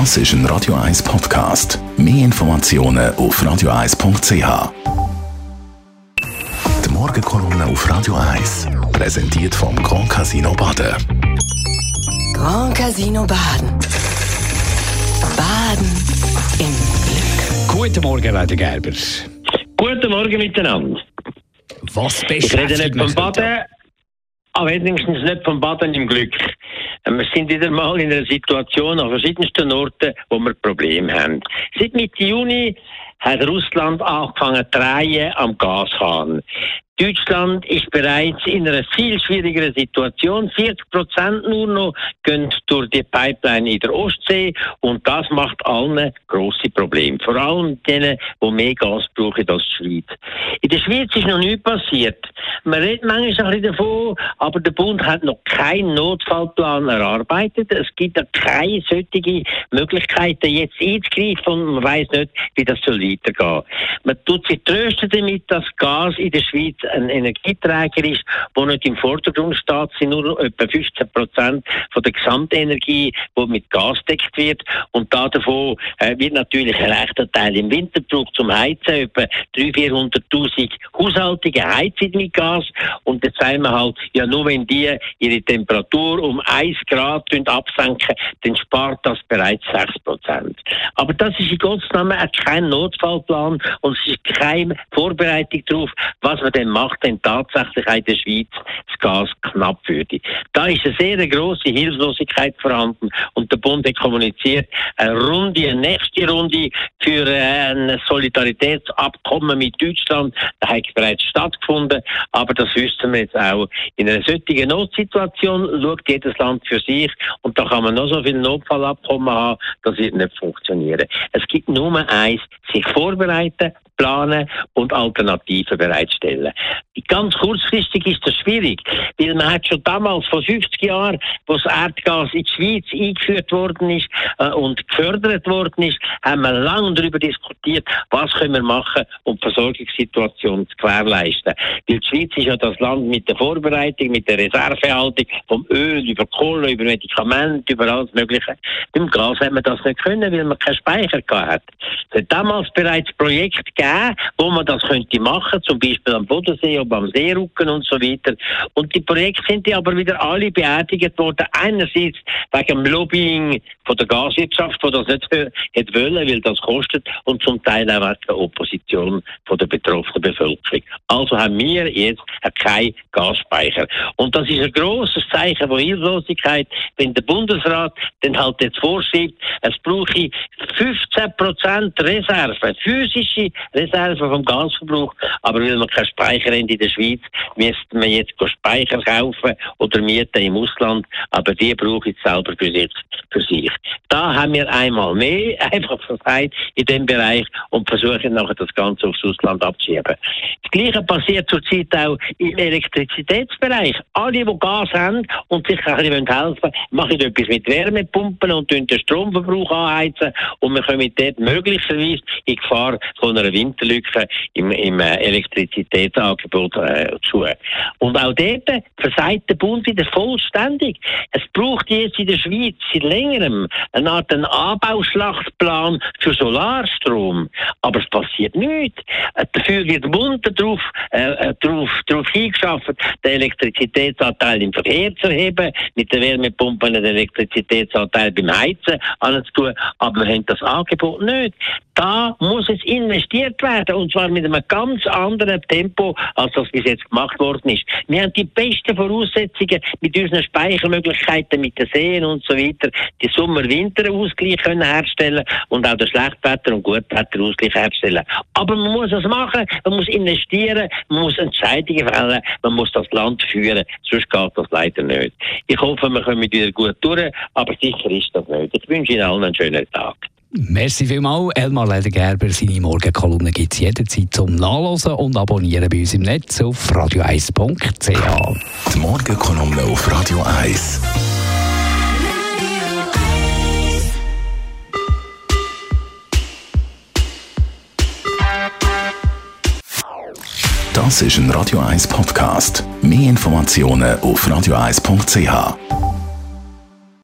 Das ist ein Radio 1 Podcast. Mehr Informationen auf radio1.ch. Die Morgenkolumne auf Radio 1 präsentiert vom Grand Casino Baden. Grand Casino Baden. Baden im Glück. Guten Morgen, Leder Gerber. Guten Morgen miteinander. Was Ich rede beschäftigt nicht vom? Baden, aber wenigstens nicht vom Baden im Glück. Wir sind wieder mal in einer Situation an verschiedensten Orten, wo wir Probleme haben. Seit Mitte Juni hat Russland angefangen zu drehen am Gashahn. Deutschland ist bereits in einer viel schwierigeren Situation. 40 Prozent nur noch gehen durch die Pipeline in der Ostsee und das macht allen grosse Probleme. Vor allem denen, die mehr Gas brauchen als die Schweiz. In der Schweiz ist noch nichts passiert. Man redet manchmal ein bisschen davon, aber der Bund hat noch keinen Notfallplan erarbeitet. Es gibt keine solche Möglichkeiten, jetzt einzugreifen und man weiß nicht, wie das soll weitergehen. Man tut sich trösten damit, dass Gas in der Schweiz ein Energieträger ist, der nicht im Vordergrund steht. Sind nur etwa 15 Prozent von der Gesamtenergie, die mit Gas deckt wird. Und da davon äh, wird natürlich ein leichter Teil im Winter gebraucht zum Heizen. Etwa 300.000, 400.000 Haushalte heizen mit Gas. Und jetzt sagen wir halt, ja, nur wenn die ihre Temperatur um 1 Grad absenken, dann spart das bereits 6 Prozent. Aber das ist in Gottes Namen kein Notfallplan und es ist keine Vorbereitung darauf, was man denn macht, wenn tatsächlich in der Schweiz das Gas knapp würde. Da ist eine sehr grosse Hilflosigkeit vorhanden und der Bund hat kommuniziert, eine Runde, eine nächste Runde für äh, ein Solidaritätsabkommen mit Deutschland, da hat bereits stattgefunden, aber das wüssten wir jetzt auch. In einer solchen Notsituation schaut jedes Land für sich und da kann man noch so viel Notfallabkommen haben, das wird nicht funktionieren. Es gibt nur eins, sich vorbereiten, planen und Alternativen bereitstellen. Ganz kurzfristig ist das schwierig, weil man hat schon damals vor 50 Jahren, wo das Erdgas in die Schweiz eingeführt worden ist äh, und gefördert worden ist, haben wir lange darüber diskutiert, was können wir machen, um die Versorgungssituation zu gewährleisten. Weil die Schweiz ist ja das Land mit der Vorbereitung, mit der Reservehaltung vom Öl über Kohle, über Medikamente, über alles Mögliche. Beim Gas hat man das nicht können, weil man keinen Speicher gehabt hat. Es hat damals bereits Projekte gegeben, wo man das könnte machen, zum Beispiel am Bodensee oder am Seerücken und so weiter. Und die Projekte sind ja aber wieder alle beerdigt worden. Einerseits wegen dem Lobbying von der Gaswirtschaft, die das nicht wollen, weil das kostet, und zum Teil auch wegen der Opposition von der betroffenen Bevölkerung. Also haben wir jetzt keinen Gasspeicher. Und das ist ein grosses Zeichen von Hilflosigkeit, wenn der Bundesrat dann halt jetzt vorschreibt, es brauche 15 Prozent Reserve, physische Reserve vom Gasverbrauch, aber weil wir keinen Speicher in der Schweiz, müsste man jetzt Speicher kaufen oder mieten im Ausland, aber die brauche ich selber für sich. Für sich. Da haben wir einmal mehr einfach versagt in dem Bereich und versuchen nachher das Ganze aufs Ausland abzuschieben. Das Gleiche passiert zurzeit auch im Elektrizitätsbereich. Alle, die Gas haben und sich ein bisschen helfen wollen, machen etwas mit Wärmepumpen und den Stromverbrauch anheizen und wir kommen dort möglicherweise in Gefahr von einer Winterlücke im, im äh, Elektrizitätsangebot äh, zu. Und auch dort versagt der Bund wieder vollständig. Es braucht jetzt in der Schweiz seit längerem eine Art einen Anbauschlachtplan für Solarstrom. Aber es passiert nichts. Äh, Dafür wird der Bund darauf, äh, darauf, darauf hingeschafft, den Elektrizitätsanteil im Verkehr zu erheben, mit den Wärmepumpen den Elektrizitätsanteil beim Heizen anzutun. Aber wir haben das Angebot nicht. Da muss es investiert werden und zwar mit einem ganz anderen Tempo, als das bis jetzt gemacht worden ist. Wir haben die besten Voraussetzungen mit unseren Speichermöglichkeiten, mit den Seen und so weiter, die Sommer-Winter-Ausgleich können herstellen und auch den Schlechtwetter- und Gutwetter-Ausgleich herstellen. Aber man muss es machen, man muss investieren, man muss Entscheidungen fällen, man muss das Land führen, sonst geht das leider nicht. Ich hoffe, wir kommen wieder gut durch, aber sicher ist das nicht. Ich wünsche Ihnen allen einen schönen Tag. Merci vielmals, Elmar Ledergerber. Seine Morgenkolumne gibt es jederzeit zum Nachlesen und Abonnieren bei uns im Netz auf radio1.ch. Die Morgenkolumne auf Radio 1. Das ist ein Radio 1 Podcast. Mehr Informationen auf radio1.ch.